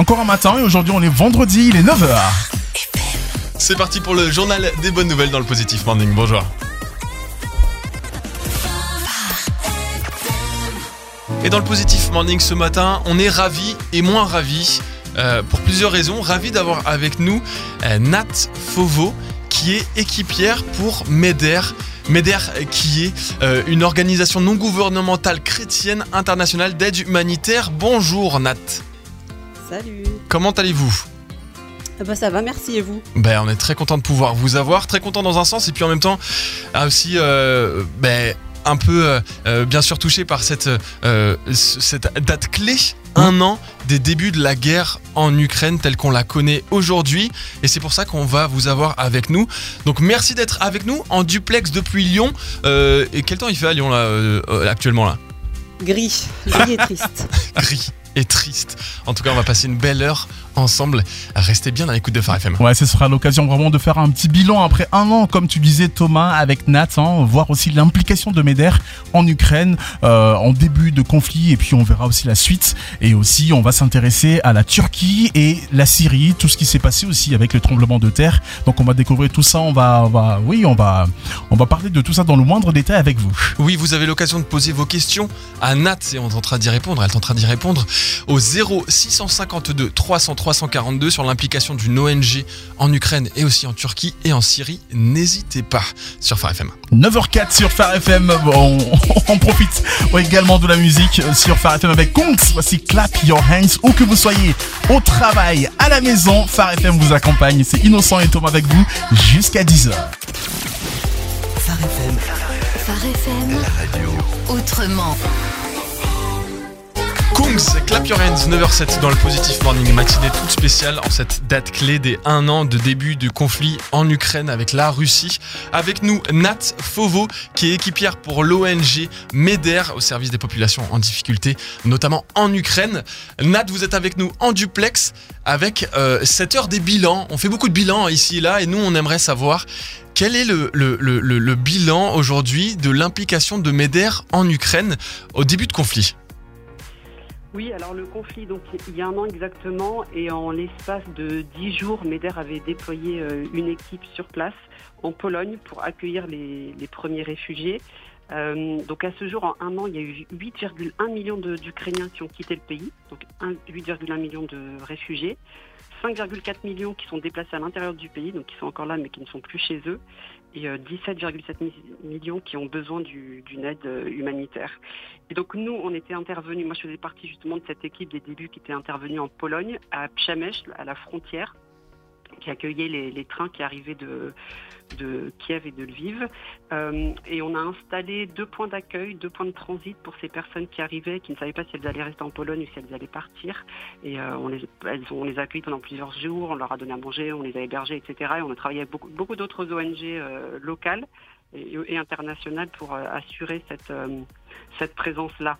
Encore un matin et aujourd'hui on est vendredi, il est 9h. C'est parti pour le journal des bonnes nouvelles dans le Positif Morning. Bonjour. Et dans le Positif Morning ce matin, on est ravis et moins ravis euh, pour plusieurs raisons. Ravis d'avoir avec nous euh, Nat Fauveau qui est équipière pour MEDER. MEDER qui est euh, une organisation non gouvernementale chrétienne internationale d'aide humanitaire. Bonjour Nat. Salut. Comment allez-vous? Ah bah ça va, merci et vous? Ben, on est très content de pouvoir vous avoir, très content dans un sens, et puis en même temps, ah, aussi, euh, ben, un peu, euh, euh, bien sûr, touché par cette, euh, ce- cette date clé, un an des débuts de la guerre en Ukraine telle qu'on la connaît aujourd'hui, et c'est pour ça qu'on va vous avoir avec nous. Donc merci d'être avec nous en duplex depuis Lyon. Et quel temps il fait à Lyon là, actuellement là? Gris, gris et triste. Gris et triste. En tout cas, on va passer une belle heure ensemble. Restez bien dans l'écoute de Phare FM. Ouais, ce sera l'occasion vraiment de faire un petit bilan après un an, comme tu disais Thomas, avec Nat, hein, voir aussi l'implication de Meder en Ukraine euh, en début de conflit, et puis on verra aussi la suite. Et aussi, on va s'intéresser à la Turquie et la Syrie, tout ce qui s'est passé aussi avec le tremblement de terre. Donc on va découvrir tout ça, on va, on va oui, on va, on va parler de tout ça dans le moindre détail avec vous. Oui, vous avez l'occasion de poser vos questions à Nat et on tentera d'y répondre. Elle tentera d'y répondre au 0 652 300 342 sur l'implication d'une ONG en Ukraine et aussi en Turquie et en Syrie. N'hésitez pas sur Phare FM. 9h04 sur Phare FM. Bon, on, profite également de la musique sur Phare FM avec Kongs. Voici Clap Your Hands. Où que vous soyez, au travail, à la maison, Phare FM vous accompagne. C'est Innocent et Thomas avec vous jusqu'à 10h. Phare FM, Phare FM. Autrement. Kungs, Clap Your Hands, 9h07 dans le Positif Morning, matinée toute spéciale en cette date clé des 1 an de début du conflit en Ukraine avec la Russie. Avec nous, Nat Fauveau, qui est équipière pour l'ONG MEDER au service des populations en difficulté, notamment en Ukraine. Nat, vous êtes avec nous en duplex avec euh, cette heure des bilans. On fait beaucoup de bilans ici et là et nous, on aimerait savoir quel est le- le bilan aujourd'hui de l'implication de MEDER en Ukraine au début de conflit. Oui, alors le conflit, donc il y a un an exactement, et en l'espace de dix jours, MEDER avait déployé euh, une équipe sur place en Pologne pour accueillir les, premiers réfugiés. Euh, donc à ce jour, en un an, il y a eu 8,1 millions d'Ukrainiens qui ont quitté le pays, donc un- 8,1 millions de réfugiés. 5,4 millions qui sont déplacés à l'intérieur du pays, donc qui sont encore là mais qui ne sont plus chez eux, et euh, 17,7 mi- millions qui ont besoin du- d'une aide euh, humanitaire. Et donc nous, on était intervenus, moi je faisais partie justement de cette équipe des débuts qui était intervenue en Pologne, à Przemyśl, à la frontière, qui accueillait les, trains qui arrivaient de, Kiev et de Lviv. Euh, et on a installé deux points d'accueil, deux points de transit pour ces personnes qui arrivaient, qui ne savaient pas si elles allaient rester en Pologne ou si elles allaient partir. Et euh, on, les, elles, on les a accueillies pendant plusieurs jours, on leur a donné à manger, on les a hébergés, etc. Et on a travaillé avec beaucoup, d'autres ONG euh, locales et, internationales pour assurer cette présence-là.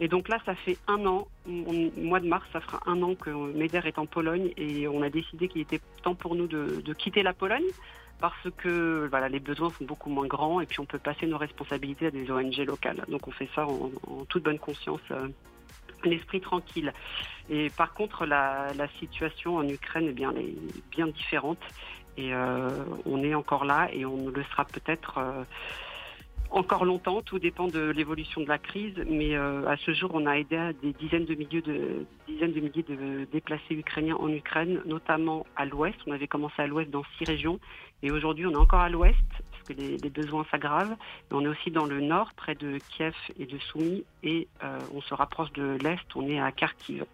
Et donc là, ça fait un an, mois de mars, ça fera un an que MEDER est en Pologne et on a décidé qu'il était temps pour nous de, quitter la Pologne parce que voilà, les besoins sont beaucoup moins grands et puis on peut passer nos responsabilités à des ONG locales. Donc on fait ça en, toute bonne conscience, euh, l'esprit tranquille. Et par contre, la, situation en Ukraine eh est bien différente et euh, on est encore là et on le sera peut-être. euh, encore longtemps, tout dépend de l'évolution de la crise, mais euh, à ce jour, on a aidé à des dizaines de milliers de dizaines de milliers de déplacés ukrainiens en Ukraine, notamment à l'ouest. On avait commencé à l'ouest dans six régions, et aujourd'hui, on est encore à l'ouest parce que les, besoins s'aggravent. Et on est aussi dans le nord, près de Kiev et de Soumy, et euh, on se rapproche de l'est. On est à Kharkiv.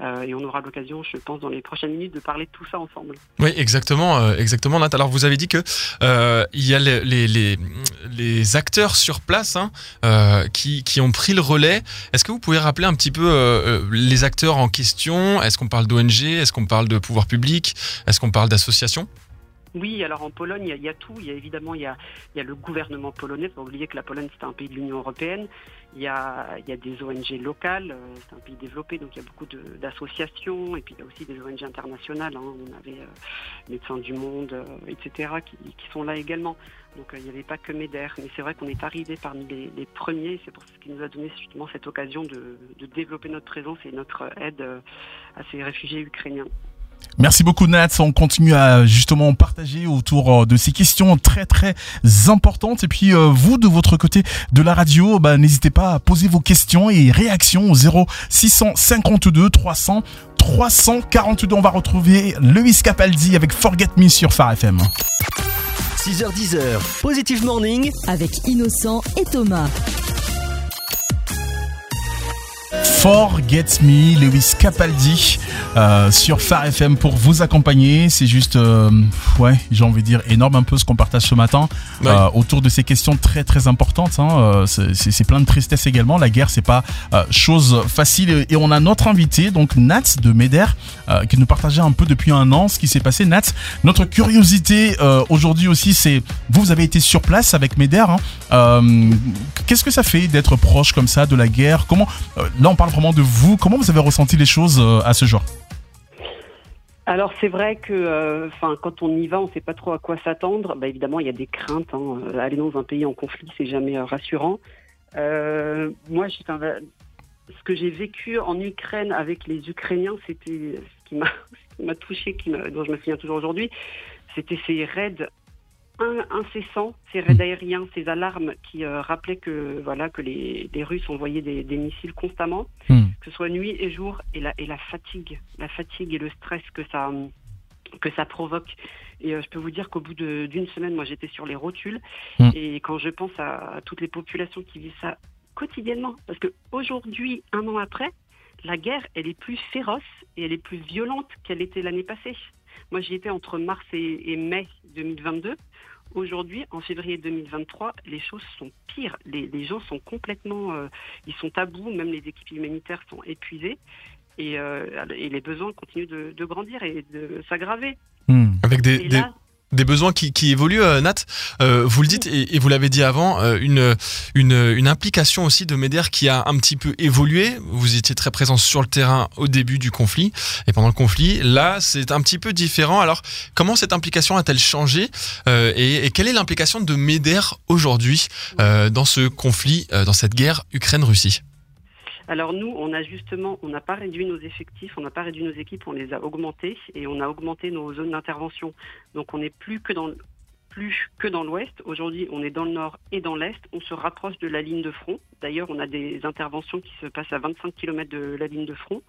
Euh, et on aura l'occasion, je pense, dans les prochaines minutes, de parler de tout ça ensemble. Oui, exactement, euh, exactement, Nat. Alors, vous avez dit que euh, il y a les, les, les, les acteurs sur place hein, euh, qui, qui ont pris le relais. Est-ce que vous pouvez rappeler un petit peu les acteurs en question? Est-ce qu'on parle d'ONG Est-ce qu'on parle de pouvoir public? Est-ce qu'on parle d'associations? Oui, alors en Pologne, il y, a tout. Il y a évidemment il y a, il y a le gouvernement polonais. Faut oublier que la Pologne c'est un pays de l'Union européenne. Il y a, des ONG locales. euh, C'est un pays développé, donc il y a beaucoup d'associations. Et puis il y a aussi des ONG internationales. hein. On avait euh, Médecins du Monde, euh, etc., qui, sont là également. Donc il n'y avait pas que MEDER. Mais c'est vrai qu'on est arrivé parmi les, les premiers. C'est pour ce qui nous a donné justement cette occasion de, développer notre présence et notre aide à ces réfugiés ukrainiens. Merci beaucoup Nat, on continue à justement partager autour euh, de ces questions très très importantes et puis euh, vous de votre côté de la radio, bah, n'hésitez pas à poser vos questions et réactions au 0 652 300 342. On va retrouver Lewis Capaldi avec Forget Me sur Phare FM. 6h10, Positive Morning avec Innocent et Thomas. Forget Me, Lewis Capaldi euh, sur Phare FM pour vous accompagner. C'est juste, euh, ouais, j'ai envie de dire énorme un peu ce qu'on partage ce matin euh, autour de ces questions très très importantes. Hein. C'est- plein de tristesse également. La guerre, c'est pas chose facile. Et on a notre invité, donc Nat de Meder, qui nous partageait un peu depuis un an ce qui s'est passé. Nat, notre curiosité aujourd'hui aussi, c'est vous, vous avez été sur place avec Meder. Hein. Qu'est-ce que ça fait d'être proche comme ça de la guerre? Comment On parle vraiment de vous. Comment vous avez ressenti les choses euh, à ce jour? Alors c'est vrai que, euh, enfin, quand on y va, on ne sait pas trop à quoi s'attendre. Bah, évidemment, il y a des craintes. hein. Euh, Aller dans un pays en conflit, c'est jamais euh, rassurant. Euh, moi, ce que j'ai vécu en Ukraine avec les Ukrainiens, c'était ce qui m'a, touché, dont je me souviens toujours aujourd'hui. C'était ces raids in- incessants, ces raids aériens, ces alarmes qui euh, rappelaient que voilà que les, les Russes envoyaient des, des missiles constamment Hmm. que ce soit nuit et jour, et la, et la fatigue, la fatigue et le stress que ça, que ça provoque. Et euh, je peux vous dire qu'au bout d'une semaine, moi j'étais sur les rotules, Mm. et quand je pense à, toutes les populations qui vivent ça quotidiennement, parce que aujourd'hui, un an après, la guerre, elle est plus féroce et elle est plus violente qu'elle était l'année passée. Moi j'y étais entre mars et, et mai 2022. Aujourd'hui, en février 2023, les choses sont pires. Les, les gens sont complètement, euh, ils sont à bout. Même les équipes humanitaires sont épuisées et, euh, et les besoins continuent de, de grandir et de s'aggraver. Hmm. Avec des, Et des, là, des besoins qui, qui évoluent, euh, Nat. Euh, vous le dites et, et vous l'avez dit avant, euh, une, une, une implication aussi de MEDER qui a un petit peu évolué. Vous étiez très présent sur le terrain au début du conflit et pendant le conflit. Là, c'est un petit peu différent. Alors, comment cette implication a-t-elle changé Euh, et, et quelle est l'implication de MEDER aujourd'hui euh, dans ce conflit, euh, dans cette guerre Ukraine-Russie? Alors nous, on a justement, on n'a pas réduit nos effectifs, on n'a pas réduit nos équipes, on les a augmentés et on a augmenté nos zones d'intervention. Donc on n'est plus que dans plus que dans l'ouest. Aujourd'hui, on est dans le nord et dans l'est. On se rapproche de la ligne de front. D'ailleurs, on a des interventions qui se passent à 25 km de la ligne de front.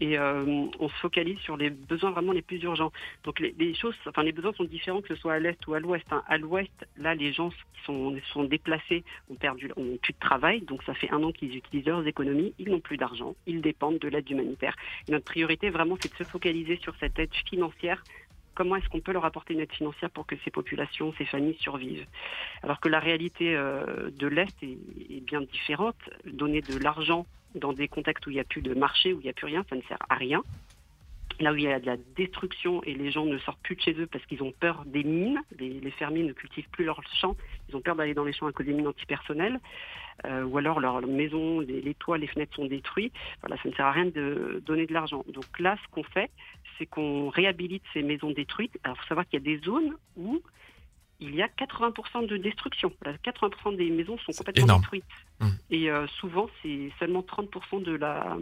Et euh, on se focalise sur les besoins vraiment les plus urgents. Donc les, choses, enfin les besoins sont différents que ce soit à l'est ou à l'ouest. hein. À l'ouest, là, les gens qui sont, sont déplacés ont perdu, ont plus de travail. Donc ça fait un an qu'ils utilisent leurs économies. Ils n'ont plus d'argent. Ils dépendent de l'aide humanitaire. Notre priorité vraiment, c'est de se focaliser sur cette aide financière. Comment est-ce qu'on peut leur apporter une aide financière pour que ces populations, ces familles survivent? Alors que la réalité euh, de l'Est est, est bien différente. Donner de l'argent dans des contextes où il n'y a plus de marché, où il n'y a plus rien, ça ne sert à rien. Là où il y a de la destruction et les gens ne sortent plus de chez eux parce qu'ils ont peur des mines, les, fermiers ne cultivent plus leurs champs, ils ont peur d'aller dans les champs à cause des mines antipersonnelles, euh, ou alors leur, leur maison, les, les toits, les fenêtres sont détruits. Voilà, ça ne sert à rien de donner de l'argent. Donc là, ce qu'on fait, c'est qu'on réhabilite ces maisons détruites. Alors, il faut savoir qu'il y a des zones où il y a 80% de destruction. Voilà, 80% des maisons sont complètement énorme. détruites. Mmh. Et euh, souvent, c'est seulement 30% de la,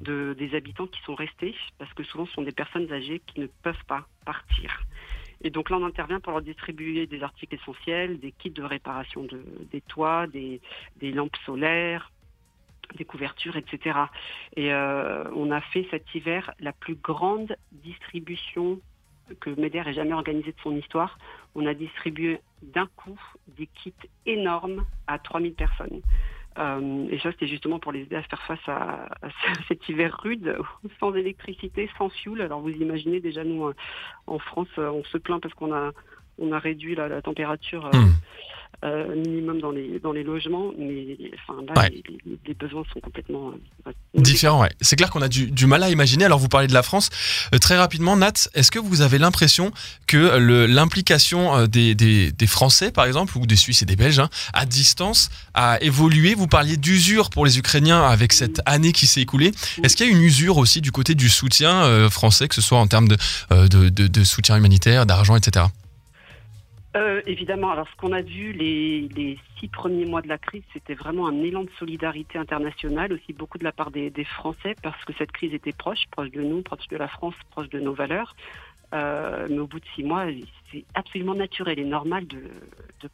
de, des habitants qui sont restés, parce que souvent, ce sont des personnes âgées qui ne peuvent pas partir. Et donc là, on intervient pour leur distribuer des articles essentiels, des kits de réparation de, des toits, des, des lampes solaires, des couvertures, etc. Et euh, on a fait cet hiver la plus grande distribution que MEDER ait jamais organisée de son histoire. On a distribué d'un coup des kits énormes à 3000 personnes. Euh, et ça, c'était justement pour les aider à faire face à, cet hiver rude, sans électricité, sans fuel. Alors vous imaginez déjà, nous, euh, en France, euh, on se plaint parce qu'on a, on a réduit la, température Hmm. Euh, minimum dans les, dans les logements, mais enfin, là, les, les, besoins sont complètement euh, différents. Ouais. C'est clair qu'on a du, du, mal à imaginer. Alors, vous parlez de la France. Euh, très rapidement, Nat, est-ce que vous avez l'impression que l'implication des, des, des, Français, par exemple, ou des Suisses et des Belges, hein, à distance, a évolué? Vous parliez d'usure pour les Ukrainiens avec cette année qui s'est écoulée. Est-ce qu'il y a une usure aussi du côté du soutien français, que ce soit en termes de, de, de, de soutien humanitaire, d'argent, etc. Euh, évidemment, alors ce qu'on a vu les, six premiers mois de la crise, c'était vraiment un élan de solidarité internationale, aussi beaucoup de la part des, Français, parce que cette crise était proche, proche de nous, proche de la France, proche de nos valeurs. Euh, mais au bout de six mois, c'est absolument naturel et normal de,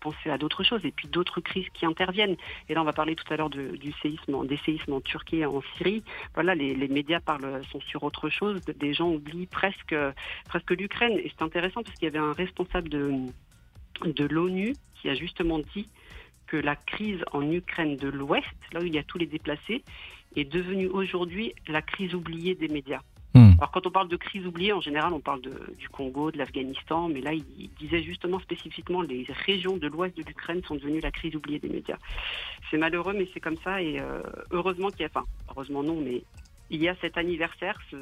penser à d'autres choses et puis d'autres crises qui interviennent. Et là, on va parler tout à l'heure du séisme, des séismes en Turquie et en Syrie. Voilà, les, les, médias parlent, sont sur autre chose. Des gens oublient presque, presque l'Ukraine. Et c'est intéressant parce qu'il y avait un responsable de de l'ONU qui a justement dit que la crise en Ukraine de l'Ouest, là où il y a tous les déplacés, est devenue aujourd'hui la crise oubliée des médias. Hmm. Alors quand on parle de crise oubliée, en général, on parle de, du Congo, de l'Afghanistan, mais là, il, disait justement spécifiquement les régions de l'ouest de l'Ukraine sont devenues la crise oubliée des médias. C'est malheureux, mais c'est comme ça, et euh, heureusement qu'il y a, enfin, heureusement non, mais il y a cet anniversaire, ce,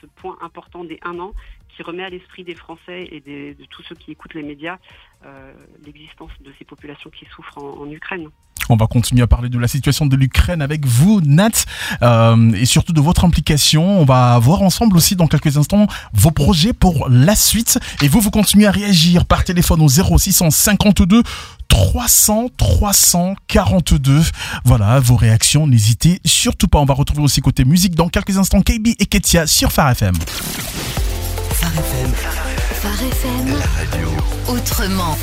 ce, point important des un an, qui remet à l'esprit des Français et de tous ceux qui écoutent les médias euh, l'existence de ces populations qui souffrent en, en, Ukraine. On va continuer à parler de la situation de l'Ukraine avec vous, Nat, euh, et surtout de votre implication. On va voir ensemble aussi dans quelques instants vos projets pour la suite. Et vous, vous continuez à réagir par téléphone au 0652 300 342. Voilà vos réactions. N'hésitez surtout pas. On va retrouver aussi côté musique dans quelques instants KB et Ketia sur Phare FM. Phare FM. Phare FM. La radio. Autrement.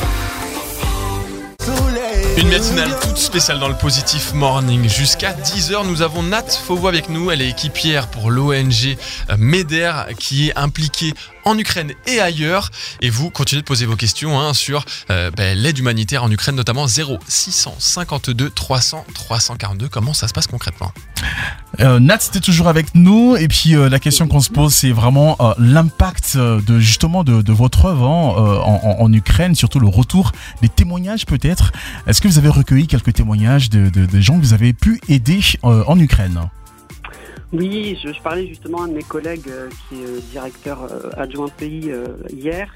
Une matinale toute spéciale dans le Positif Morning. Jusqu'à 10h, nous avons Nat Fauveau avec nous. Elle est équipière pour l'ONG MEDER qui est impliquée en Ukraine et ailleurs. Et vous continuez de poser vos questions hein, sur euh, ben, l'aide humanitaire en Ukraine, notamment 0652 300 342. Comment ça se passe concrètement? Euh, Nat, c'était toujours avec nous. Et puis euh, la question qu'on se pose, c'est vraiment l'impact de justement de, votre œuvre hein, en, en, Ukraine, surtout le retour des témoignages peut-être. Est-ce que vous avez recueilli quelques témoignages de, de, gens que vous avez pu aider en Ukraine? Oui, je, parlais justement à un de mes collègues euh, qui est euh, directeur euh, adjoint pays hier.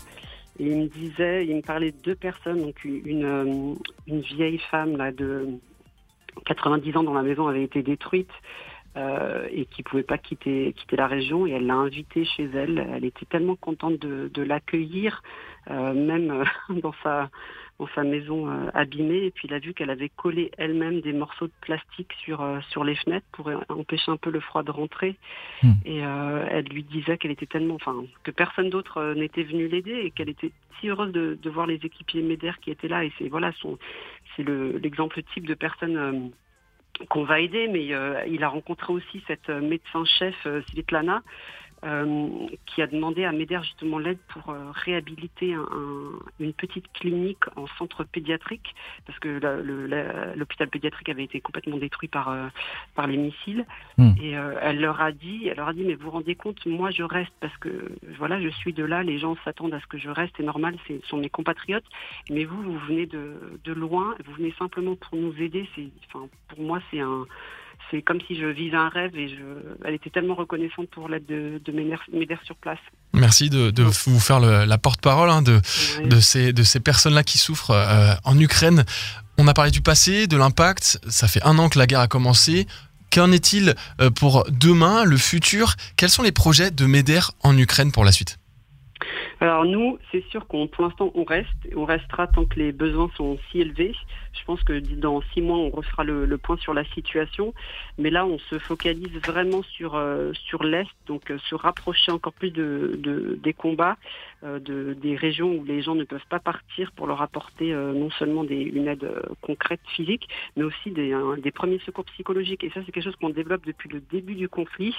Et il me disait, il me parlait de deux personnes, donc une, une vieille femme là, de 90 ans dont la maison avait été détruite et qui pouvait pas quitter, quitter la région. Et elle l'a invitée chez elle. Elle était tellement contente de, l'accueillir, même dans sa dans sa maison euh, abîmée et puis il a vu qu'elle avait collé elle-même des morceaux de plastique sur euh, sur les fenêtres pour empêcher un peu le froid de rentrer. Mmh. et euh, elle lui disait qu'elle était tellement enfin que personne d'autre euh, n'était venu l'aider et qu'elle était si heureuse de, de, voir les équipiers MEDER qui étaient là. Et c'est voilà son c'est le l'exemple type de personne euh, qu'on va aider. Mais il a rencontré aussi cette médecin chef Svetlana euh, qui a demandé à MEDER justement l'aide pour euh, réhabiliter un, un, une petite clinique en centre pédiatrique, parce que l'hôpital pédiatrique avait été complètement détruit par, euh, par les missiles. Mmh. Et elle leur a dit, elle leur a dit, mais vous vous rendez compte, moi je reste parce que voilà, je suis de là, les gens s'attendent à ce que je reste, c'est normal, ce sont mes compatriotes. Mais vous, vous venez de, de loin, vous venez simplement pour nous aider. C'est, enfin, pour moi, c'est un c'est comme si je vivais un rêve et je, elle était tellement reconnaissante pour l'aide de, de m'aider sur place. Merci de, de vous faire le, la porte-parole hein, de, oui. de ces, de ces personnes-là qui souffrent euh, en Ukraine. On a parlé du passé, de l'impact. Ça fait un an que la guerre a commencé. Qu'en est-il euh, pour demain, le futur? Quels sont les projets de MEDER en Ukraine pour la suite? Alors nous, c'est sûr qu'on pour l'instant on reste, on restera tant que les besoins sont si élevés. Je pense que dans six mois on refera le, point sur la situation, mais là on se focalise vraiment sur euh, sur l'est, donc euh, se rapprocher encore plus de, de des combats, euh, de des régions où les gens ne peuvent pas partir pour leur apporter non seulement des, une aide concrète physique, mais aussi des, des premiers secours psychologiques. Et ça c'est quelque chose qu'on développe depuis le début du conflit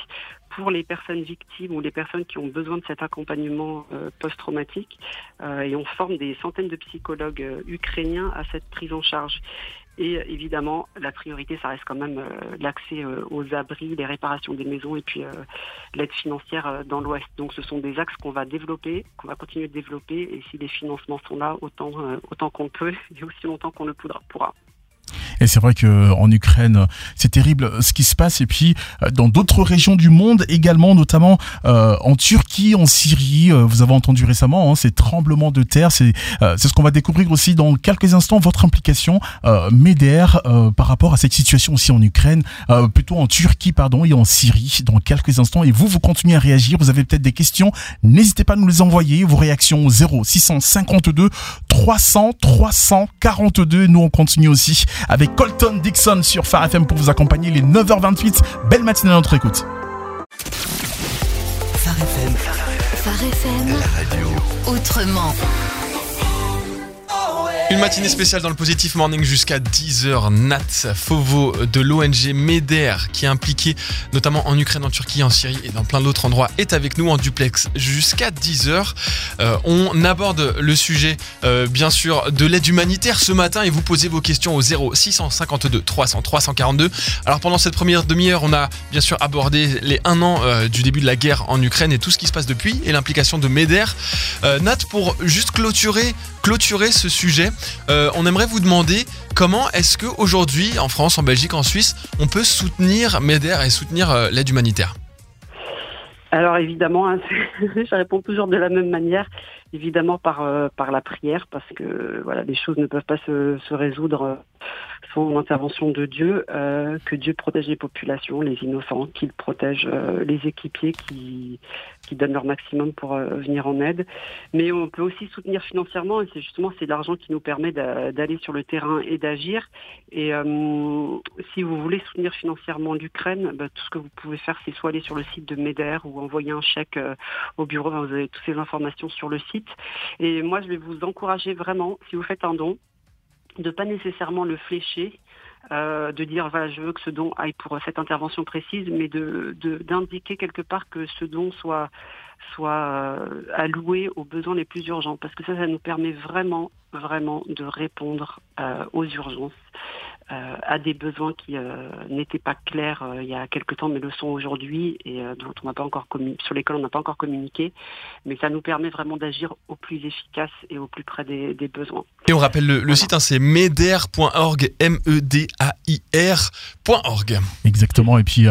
pour les personnes victimes ou les personnes qui ont besoin de cet accompagnement post-traumatique. Et on forme des centaines de psychologues ukrainiens à cette prise en charge. Et évidemment, la priorité, ça reste quand même l'accès aux abris, les réparations des maisons et puis l'aide financière dans l'Ouest. Donc ce sont des axes qu'on va développer, qu'on va continuer de développer. Et si les financements sont là, autant, autant qu'on peut et aussi longtemps qu'on le pourra. Et c'est vrai que en Ukraine, c'est terrible ce qui se passe. Et puis euh, dans d'autres régions du monde également, notamment euh, en Turquie, en Syrie. Euh, vous avez entendu récemment hein, ces tremblements de terre. C'est c'est ce qu'on va découvrir aussi dans quelques instants. Votre implication, euh, MEDER, par rapport à cette situation aussi en Ukraine, plutôt en Turquie, pardon, et en Syrie. Dans quelques instants. Et vous, vous continuez à réagir. Vous avez peut-être des questions. N'hésitez pas à nous les envoyer. Vos réactions au 0 652 300 342. Nous on continue aussi avec Colton Dixon sur Phare FM pour vous accompagner les 9h28. Belle matinée à notre écoute. Phare FM. Phare FM. La radio. Autrement. Une matinée spéciale dans le Positif Morning jusqu'à 10h. Nat Fovo de l'ONG MEDER, qui est impliqué notamment en Ukraine, en Turquie, en Syrie et dans plein d'autres endroits, est avec nous en duplex jusqu'à 10h. Euh, on aborde le sujet, euh, bien sûr, de l'aide humanitaire ce matin et vous posez vos questions au 0 652 300 342. Alors pendant cette première demi-heure, on a bien sûr abordé les un an euh, du début de la guerre en Ukraine et tout ce qui se passe depuis et l'implication de MEDER. Nat, pour juste clôturer, clôturer ce sujet, euh, on aimerait vous demander comment est-ce qu'aujourd'hui, en France, en Belgique, en Suisse, on peut soutenir MEDER et soutenir euh, l'aide humanitaire? Alors évidemment, hein, je réponds toujours de la même manière, évidemment par euh, par la prière, parce que voilà, les choses ne peuvent pas se, se résoudre sans l'intervention de Dieu, que Dieu protège les populations, les innocents, qu'il protège les équipiers qui, qui donnent leur maximum pour euh, venir en aide. Mais on peut aussi soutenir financièrement, et c'est justement c'est l'argent qui nous permet d'aller sur le terrain et d'agir. Et si vous voulez soutenir financièrement l'Ukraine, bah, tout ce que vous pouvez faire, c'est soit aller sur le site de MEDER ou envoyer un chèque au bureau. Vous avez toutes ces informations sur le site. Et moi, je vais vous encourager vraiment, si vous faites un don, de pas nécessairement le flécher, euh, de dire voilà je veux que ce don aille pour cette intervention précise, mais de d'indiquer quelque part que ce don soit soit euh, alloué aux besoins les plus urgents, parce que ça, ça nous permet vraiment vraiment de répondre euh, aux urgences euh, à des besoins qui euh, n'étaient pas clairs euh, il y a quelque temps, mais le sont aujourd'hui et dont on n'a pas encore sur lesquels on n'a pas encore communiqué. Mais ça nous permet vraiment d'agir au plus efficace et au plus près des, besoins. Et on rappelle le, site, hein, c'est meder.org, M-E-D-A-I-R.org. Exactement. Et puis,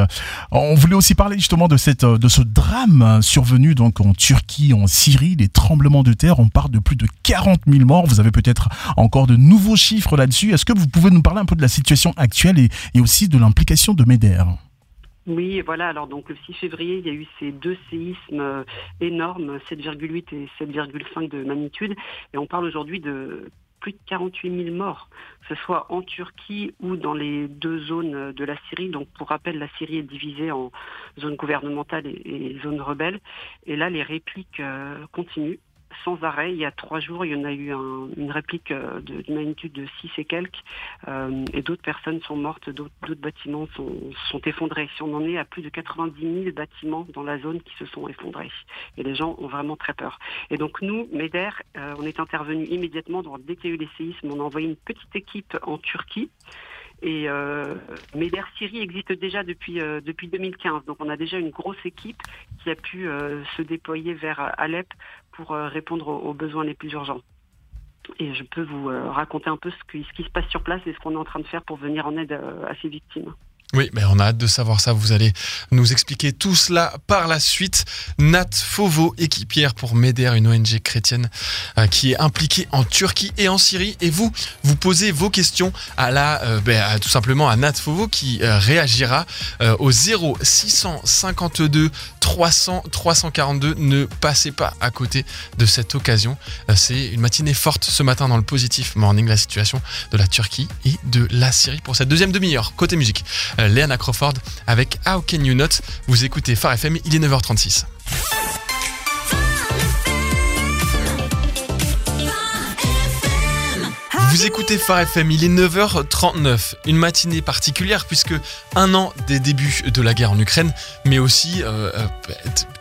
on voulait aussi parler justement de cette, de ce drame survenu donc en Turquie, en Syrie, les tremblements de terre. On parle de plus de 40 000 morts. Vous avez peut-être encore de nouveaux chiffres là-dessus. Est-ce que vous pouvez nous parler un peu de la situation actuelle et, aussi de l'implication de MEDER. Oui, voilà. Alors donc le 6 février, il y a eu ces deux séismes euh, énormes, 7,8 et 7,5 de magnitude, et on parle aujourd'hui de plus de 48 000 morts, que ce soit en Turquie ou dans les deux zones de la Syrie. Donc pour rappel, la Syrie est divisée en zone gouvernementale et, zone rebelle, et là les répliques euh, continuent sans arrêt. Il y a trois jours, il y en a eu une réplique euh, d'une magnitude de 6 et quelques, euh, et d'autres personnes sont mortes, d'autres bâtiments sont, effondrés. Si on en est à plus de 90 000 bâtiments dans la zone qui se sont effondrés, et les gens ont vraiment très peur. Et donc nous, MEDER, euh, on est intervenu immédiatement, dans, dès qu'il y a eu les séismes, on a envoyé une petite équipe en Turquie, et MEDER Syrie existe déjà depuis, depuis 2015. Donc on a déjà une grosse équipe qui a pu se déployer vers Alep pour euh, répondre aux besoins les plus urgents. Et je peux vous euh, raconter un peu ce qui, se passe sur place et ce qu'on est en train de faire pour venir en aide euh, à ces victimes. Oui, mais on a hâte de savoir ça. Vous allez nous expliquer tout cela par la suite. Nat Fovo, équipière pour MEDER, une ONG chrétienne qui est impliquée en Turquie et en Syrie. Et vous, vous posez vos questions à la, ben, tout simplement à Nat Fovo qui réagira au 0 652 300 342. Ne passez pas à côté de cette occasion. C'est une matinée forte ce matin dans le positif morning, la situation de la Turquie et de la Syrie pour cette deuxième demi-heure. Côté musique. Euh, Léana Crawford avec How Can You Not? Vous écoutez Phare FM, il est 9h36. Vous écoutez Phare FM, il est 9h39, une matinée particulière puisque un an des débuts de la guerre en Ukraine, mais aussi euh, euh,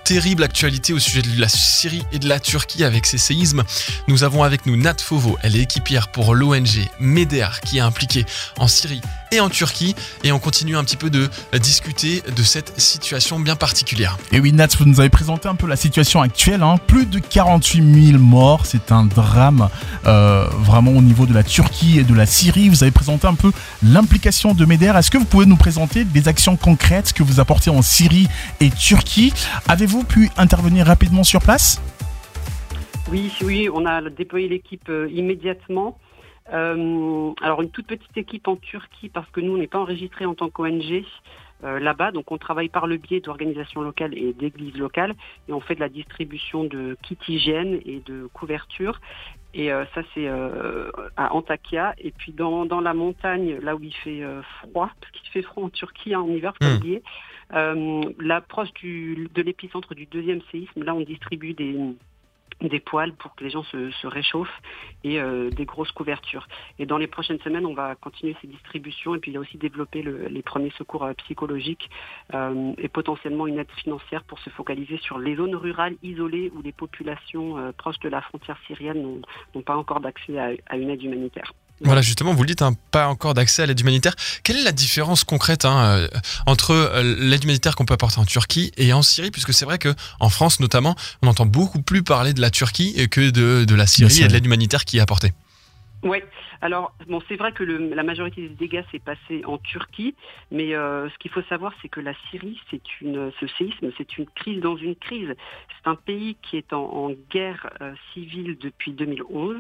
terrible actualité au sujet de la Syrie et de la Turquie avec ces séismes. Nous avons avec nous Nat Fovo, elle est équipière pour l'ONG MEDER qui est impliquée en Syrie et en Turquie. Et on continue un petit peu de discuter de cette situation bien particulière. Et oui, Nat, vous nous avez présenté un peu la situation actuelle. Hein. Plus de 48 000 morts, c'est un drame euh, vraiment au niveau de la Turquie et de la Syrie. Vous avez présenté un peu l'implication de MEDER. Est-ce que vous pouvez nous présenter des actions concrètes que vous apportez en Syrie et Turquie? Avez-vous pu intervenir rapidement sur place? Oui, oui, on a déployé l'équipe euh, immédiatement. Euh, alors une toute petite équipe en Turquie parce que nous on n'est pas enregistré en tant qu'ONG euh, là-bas, donc on travaille par le biais d'organisations locales et d'églises locales et on fait de la distribution de kits hygiène et de couverture. Et euh, ça c'est à Antakya et puis dans, dans, la montagne là où il fait froid, parce qu'il fait froid en Turquie hein, en hiver, faut mmh. Oublier. L'approche de l'épicentre du deuxième séisme, là on distribue des des poils pour que les gens se, réchauffent et euh, des grosses couvertures. Et dans les prochaines semaines, on va continuer ces distributions et puis il y a aussi développer les premiers secours euh, psychologiques euh, et potentiellement une aide financière pour se focaliser sur les zones rurales isolées où les populations proches de la frontière syrienne n'ont pas encore d'accès à une aide humanitaire. Voilà, justement, vous le dites, hein, pas encore d'accès à l'aide humanitaire. Quelle est la différence concrète hein, euh, entre euh, l'aide humanitaire qu'on peut apporter en Turquie et en Syrie? Puisque c'est vrai qu'en France, notamment, on entend beaucoup plus parler de la Turquie que de, la Syrie et de l'aide humanitaire qui est apportée. Oui, alors bon, c'est vrai que la majorité des dégâts s'est passé en Turquie, mais euh, ce qu'il faut savoir, c'est que la Syrie, c'est une, ce séisme, c'est une crise dans une crise. C'est un pays qui est en, guerre civile depuis 2011.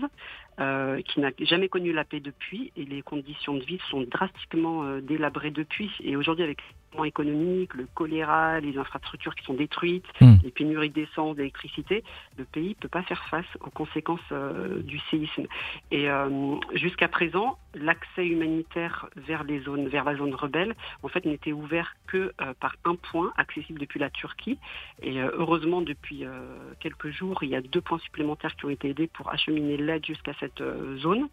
Euh, qui n'a jamais connu la paix depuis et les conditions de vie sont drastiquement euh, délabrées depuis. Et aujourd'hui, avec économique, le choléra, les infrastructures qui sont détruites, hmm. les pénuries d'essence, d'électricité, le pays ne peut pas faire face aux conséquences euh, du séisme. Et euh, jusqu'à présent, l'accès humanitaire vers les zones, vers la zone rebelle, en fait, n'était ouvert que euh, par un point accessible depuis la Turquie. Et heureusement, depuis quelques jours, il y a deux points supplémentaires qui ont été aidés pour acheminer l'aide jusqu'à cette zone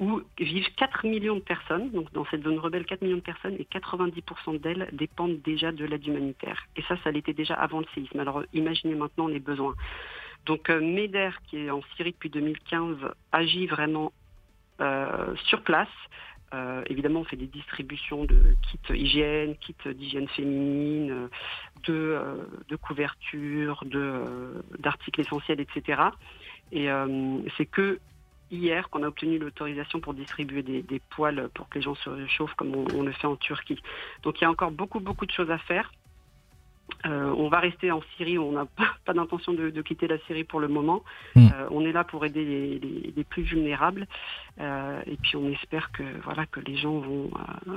où vivent 4 millions de personnes, donc dans cette zone rebelle, 4 millions de personnes, et 90% d'elles dépendent déjà de l'aide humanitaire. Et ça, ça l'était déjà avant le séisme. Alors imaginez maintenant les besoins. Donc euh, MEDER, qui est en Syrie depuis 2015, agit vraiment euh, sur place. Euh, évidemment, on fait des distributions de kits hygiène, kits d'hygiène féminine, de, de couverture, d'articles essentiels, etc. Et c'est que hier qu'on a obtenu l'autorisation pour distribuer des, poils pour que les gens se réchauffent comme on, le fait en Turquie. Donc il y a encore beaucoup beaucoup de choses à faire. Euh, on va rester en Syrie, on n'a pas, d'intention de, quitter la Syrie pour le moment. Hmm. Euh, on est là pour aider les, plus vulnérables. Euh, et puis on espère que voilà que les gens vont,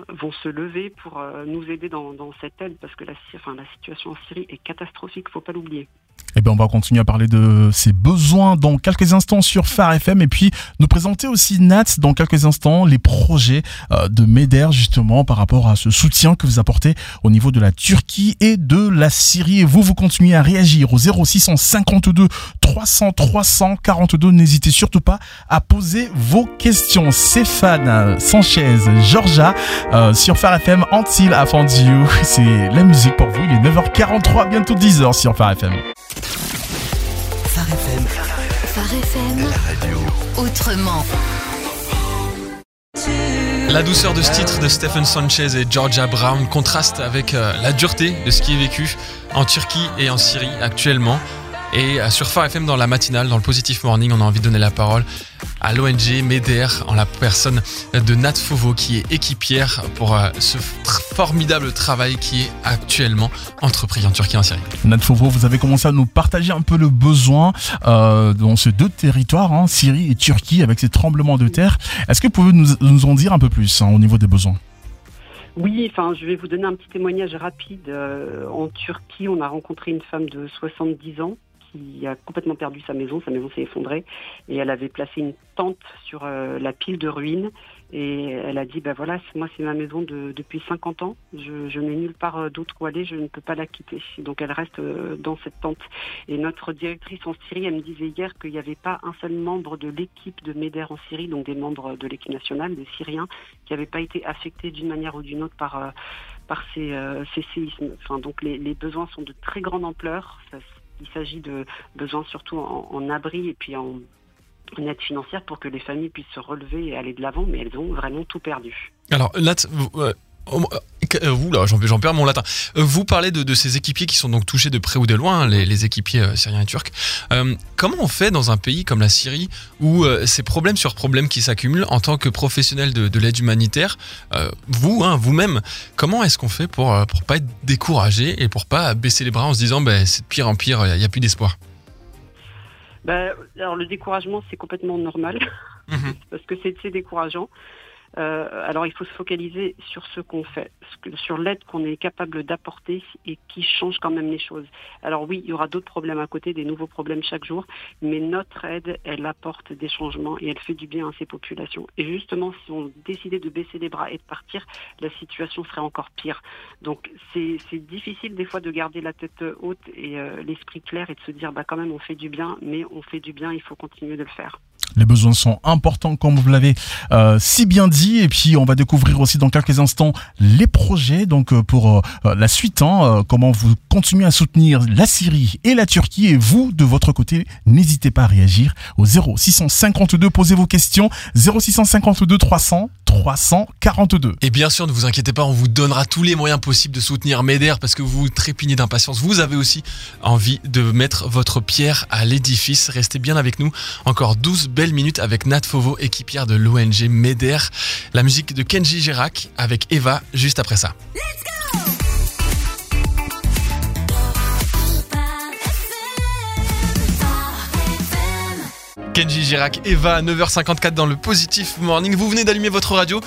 vont se lever pour nous aider dans, cette aide parce que la, enfin, la situation en Syrie est catastrophique, il ne faut pas l'oublier. Eh bien, on va continuer à parler de ses besoins dans quelques instants sur Phare FM et puis nous présenter aussi Nat dans quelques instants les projets euh, de MEDER justement par rapport à ce soutien que vous apportez au niveau de la Turquie et de la Syrie. Et vous, vous continuez à réagir au 0652 300 342. N'hésitez surtout pas à poser vos questions. Stéphane Sanchez, Georgia euh, sur Phare FM, Found You. C'est la musique pour vous. Il est 9h43, bientôt 10h sur Phare FM. Phare FM. La radio. Autrement. La douceur de ce titre de Stephen Sanchez et Georgia Brown contraste avec euh, la dureté de ce qui est vécu en Turquie et en Syrie actuellement. Et euh, sur Phare FM dans la matinale, dans le Positive Morning, on a envie de donner la parole à l'ONG MEDER en la personne de Nat Fovo qui est équipière pour euh, ce formidable travail qui est actuellement entrepris en Turquie et en Syrie. Nat Fovo, vous avez commencé à nous partager un peu le besoin euh, dans ces deux territoires, hein, Syrie et Turquie, avec ces tremblements de terre. Est-ce que vous pouvez nous, en dire un peu plus hein, au niveau des besoins? Oui, enfin, je vais vous donner un petit témoignage rapide. en Turquie, on a rencontré une femme de 70 ans a complètement perdu sa maison, sa maison s'est effondrée et elle avait placé une tente sur euh, la pile de ruines et elle a dit ben voilà moi c'est ma maison depuis 50 ans, je, n'ai nulle part euh, d'autre où aller, je ne peux pas la quitter. Donc elle reste euh, dans cette tente. Et notre directrice en Syrie, elle me disait hier qu'il n'y avait pas un seul membre de l'équipe de MEDER en Syrie, donc des membres de l'équipe nationale, des Syriens, qui n'avaient pas été affectés d'une manière ou d'une autre par par ces, séismes. Enfin, donc les, besoins sont de très grande ampleur. Il s'agit de besoins surtout en, abri et puis en, aide financière pour que les familles puissent se relever et aller de l'avant, mais elles ont vraiment tout perdu. Alors euh, vous là, j'en perds mon latin. Euh, vous parlez de, ces équipiers qui sont donc touchés de près ou de loin, les, équipiers syriens et turcs. comment on fait dans un pays comme la Syrie où c'est problème sur problème qui s'accumulent en tant que professionnel de, l'aide humanitaire Vous, hein, vous-même, comment est-ce qu'on fait pour pour pas être découragé et pour pas baisser les bras en se disant ben, c'est de pire en pire, il n'y a plus d'espoir? Bah, alors le découragement, c'est complètement normal, mhm. parce que c'est décourageant. Euh, alors il faut se focaliser sur ce qu'on fait, sur l'aide qu'on est capable d'apporter et qui change quand même les choses. Alors oui, il y aura d'autres problèmes à côté, des nouveaux problèmes chaque jour, mais notre aide, elle apporte des changements et elle fait du bien à ces populations. Et justement, si on décidait de baisser les bras et de partir, la situation serait encore pire. Donc c'est difficile des fois de garder la tête haute et euh, l'esprit clair et de se dire bah quand même on fait du bien, mais on fait du bien, il faut continuer de le faire. Les besoins sont importants, comme vous l'avez euh, si bien dit. Et puis, on va découvrir aussi dans quelques instants les projets. Donc, euh, pour euh, la suite, hein, comment vous continuez à soutenir la Syrie et la Turquie. Et vous, de votre côté, n'hésitez pas à réagir au 0652. Posez vos questions. 0652 300 342. Et bien sûr, ne vous inquiétez pas, on vous donnera tous les moyens possibles de soutenir MEDER parce que vous trépignez d'impatience. Vous avez aussi envie de mettre votre pierre à l'édifice. Restez bien avec nous. Encore 12 belle minute avec Nat Fovo, équipière de l'ONG MEDER. La musique de Kenji Girac avec Eva juste après ça. Kenji Girac, Eva, 9h54 dans le Positif Morning. Vous venez d'allumer votre radio.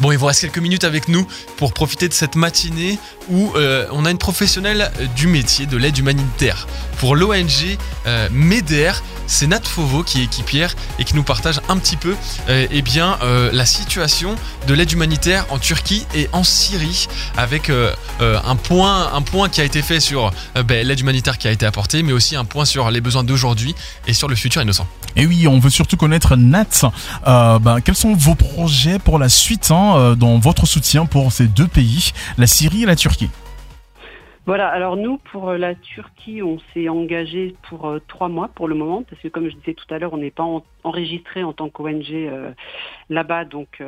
Bon, il vous reste quelques minutes avec nous pour profiter de cette matinée où euh, on a une professionnelle du métier de l'aide humanitaire. Pour l'ONG euh, MEDER, c'est Nat Fovo qui est équipière et qui nous partage un petit peu euh, eh bien, euh, la situation de l'aide humanitaire en Turquie et en Syrie avec euh, un, point, un point qui a été fait sur ben, l'aide humanitaire qui a été apportée mais aussi un point sur les besoins d'aujourd'hui et sur le futur innocent. Et oui, on veut surtout connaître Nat. Ben, quels sont vos projets pour la suite hein, dans votre soutien pour ces deux pays, la Syrie et la Turquie voilà, alors nous, pour euh, la Turquie, on s'est engagé pour euh, trois mois pour le moment, parce que comme je disais tout à l'heure, on n'est pas enregistré en tant qu'ONG euh, là-bas, donc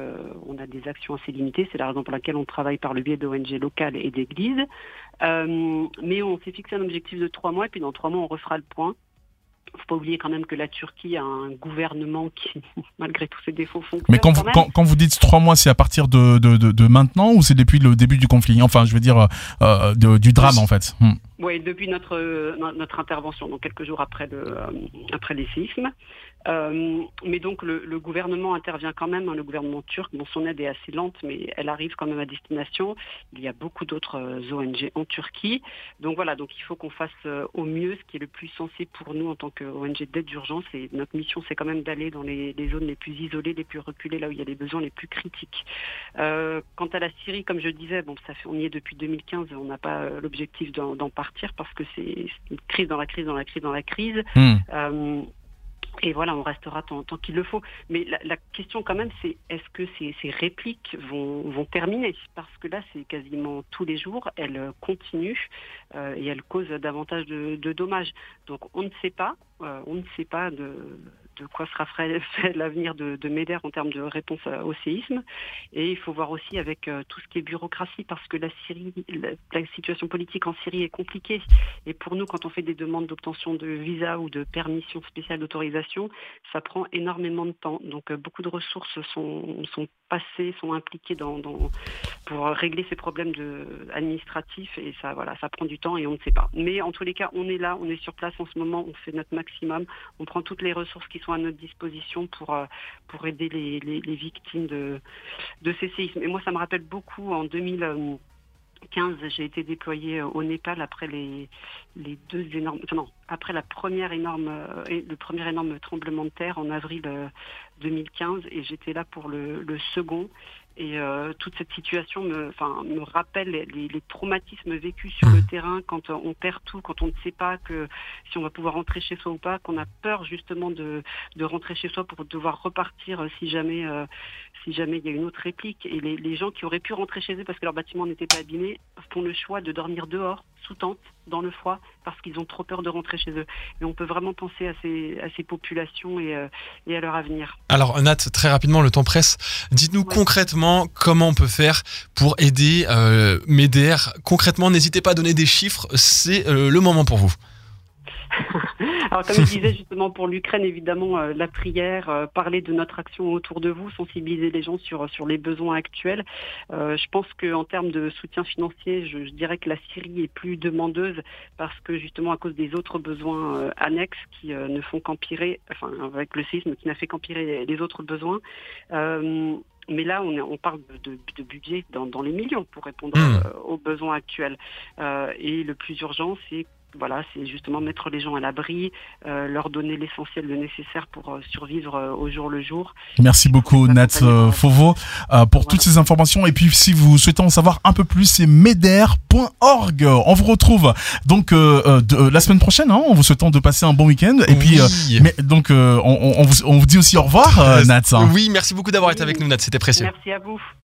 on a des actions assez limitées. C'est la raison pour laquelle on travaille par le biais d'ONG locales et d'églises. mais on s'est fixé un objectif de trois mois, et puis dans trois mois, on refera le point faut pas oublier quand même que la Turquie a un gouvernement qui, malgré tous ses défauts, fonctionne. Mais quand, vous, quand, vous dites trois mois, c'est à partir de, de, de, maintenant ou c'est depuis le début du conflit Enfin, je veux dire, euh, du drame en fait. Hmm. Oui, depuis notre, notre intervention, donc quelques jours après, le, euh, après les séismes. Euh, mais donc le, gouvernement intervient quand même, hein, le gouvernement turc, bon son aide est assez lente, mais elle arrive quand même à destination. Il y a beaucoup d'autres euh, ONG en Turquie. Donc voilà, donc il faut qu'on fasse euh, au mieux ce qui est le plus sensé pour nous en tant qu'ONG d'aide d'urgence. Et notre mission, c'est quand même d'aller dans les, zones les plus isolées, les plus reculées, là où il y a les besoins les plus critiques. quant à la Syrie, comme je disais, bon, ça fait, on y est depuis 2015, on n'a pas l'objectif d'en partir parce que c'est une crise dans la crise, dans la crise, dans la crise. Hmm. Et voilà, on restera tant, qu'il le faut. Mais la, question quand même, c'est est-ce que ces, répliques vont, terminer? Parce que là, c'est quasiment tous les jours, elles continuent euh, et elles causent davantage de, dommages. Donc on ne sait pas, euh, on ne sait pas de, de quoi sera fait l'avenir de, de MEDER en termes de réponse au séisme. Et il faut voir aussi avec euh, tout ce qui est bureaucratie, parce que la Syrie, la, situation politique en Syrie est compliquée. Et pour nous, quand on fait des demandes d'obtention de visa ou de permission spéciale d'autorisation, ça prend énormément de temps. Donc euh, beaucoup de ressources sont passées, sont dans, pour régler ces problèmes administratifs. Et ça, voilà, ça prend du temps et on ne sait pas. Mais en tous les cas, on est là, on est sur place en ce moment, on fait notre maximum, on prend toutes les ressources qui sont à notre disposition pour, euh, pour aider les, les, victimes de, de ces séismes. Et moi, ça me rappelle beaucoup en 2015, j'ai été déployée au Népal après les, deux énormes, non, après la première énorme, euh, le premier énorme tremblement de terre en avril 2015, euh, et j'étais là pour le second. Et euh, toute cette situation me, me rappelle les, les traumatismes vécus sur le terrain quand on perd tout, quand on ne sait pas que si on va pouvoir rentrer chez soi ou pas, qu'on a peur justement de, de rentrer chez soi pour devoir repartir euh, si jamais, euh, si jamais il y a une autre réplique. Et les, les gens qui auraient pu rentrer chez eux parce que leur bâtiment n'était pas abîmé font le choix de dormir dehors, sous tente, dans le froid, parce qu'ils ont trop peur de rentrer chez eux. Et on peut vraiment penser à ces, à ces populations et, euh, et à leur avenir. Alors Nat, très rapidement, le temps presse. Dites-nous Ouais. concrètement comment on peut faire pour aider euh, MEDER. Concrètement, n'hésitez pas à donner des chiffres, c'est euh, le moment pour vous. Alors comme je disais justement pour l'Ukraine, évidemment, euh, la prière, euh, parler de notre action autour de vous, sensibiliser les gens sur, sur les besoins actuels. Euh, je pense qu'en termes de soutien financier, je, je dirais que la Syrie est plus demandeuse parce que justement à cause des autres besoins annexes qui ne font qu'empirer, enfin avec le séisme qui n'a fait qu'empirer les, autres besoins. Mais là, on, parle de, de, de budget dans, dans les millions pour répondre Hmm. aux besoins actuels. Euh, et le plus urgent, c'est voilà, c'est justement mettre les gens à l'abri, euh, leur donner l'essentiel, le nécessaire pour euh, survivre euh, au jour le jour. Merci beaucoup Nat euh, Fauveau euh, pour toutes ces informations et puis si vous souhaitez en savoir un peu plus c'est meder.org on vous retrouve donc euh, euh, de- euh, la semaine prochaine hein, en vous souhaitant de passer un bon week-end et puis euh, Oui. mais donc euh, on, on- on vous, on vous dit aussi au revoir euh, Euh, Nat hein. Oui, merci beaucoup d'avoir été avec nous, Nat, c'était précieux. Merci à vous.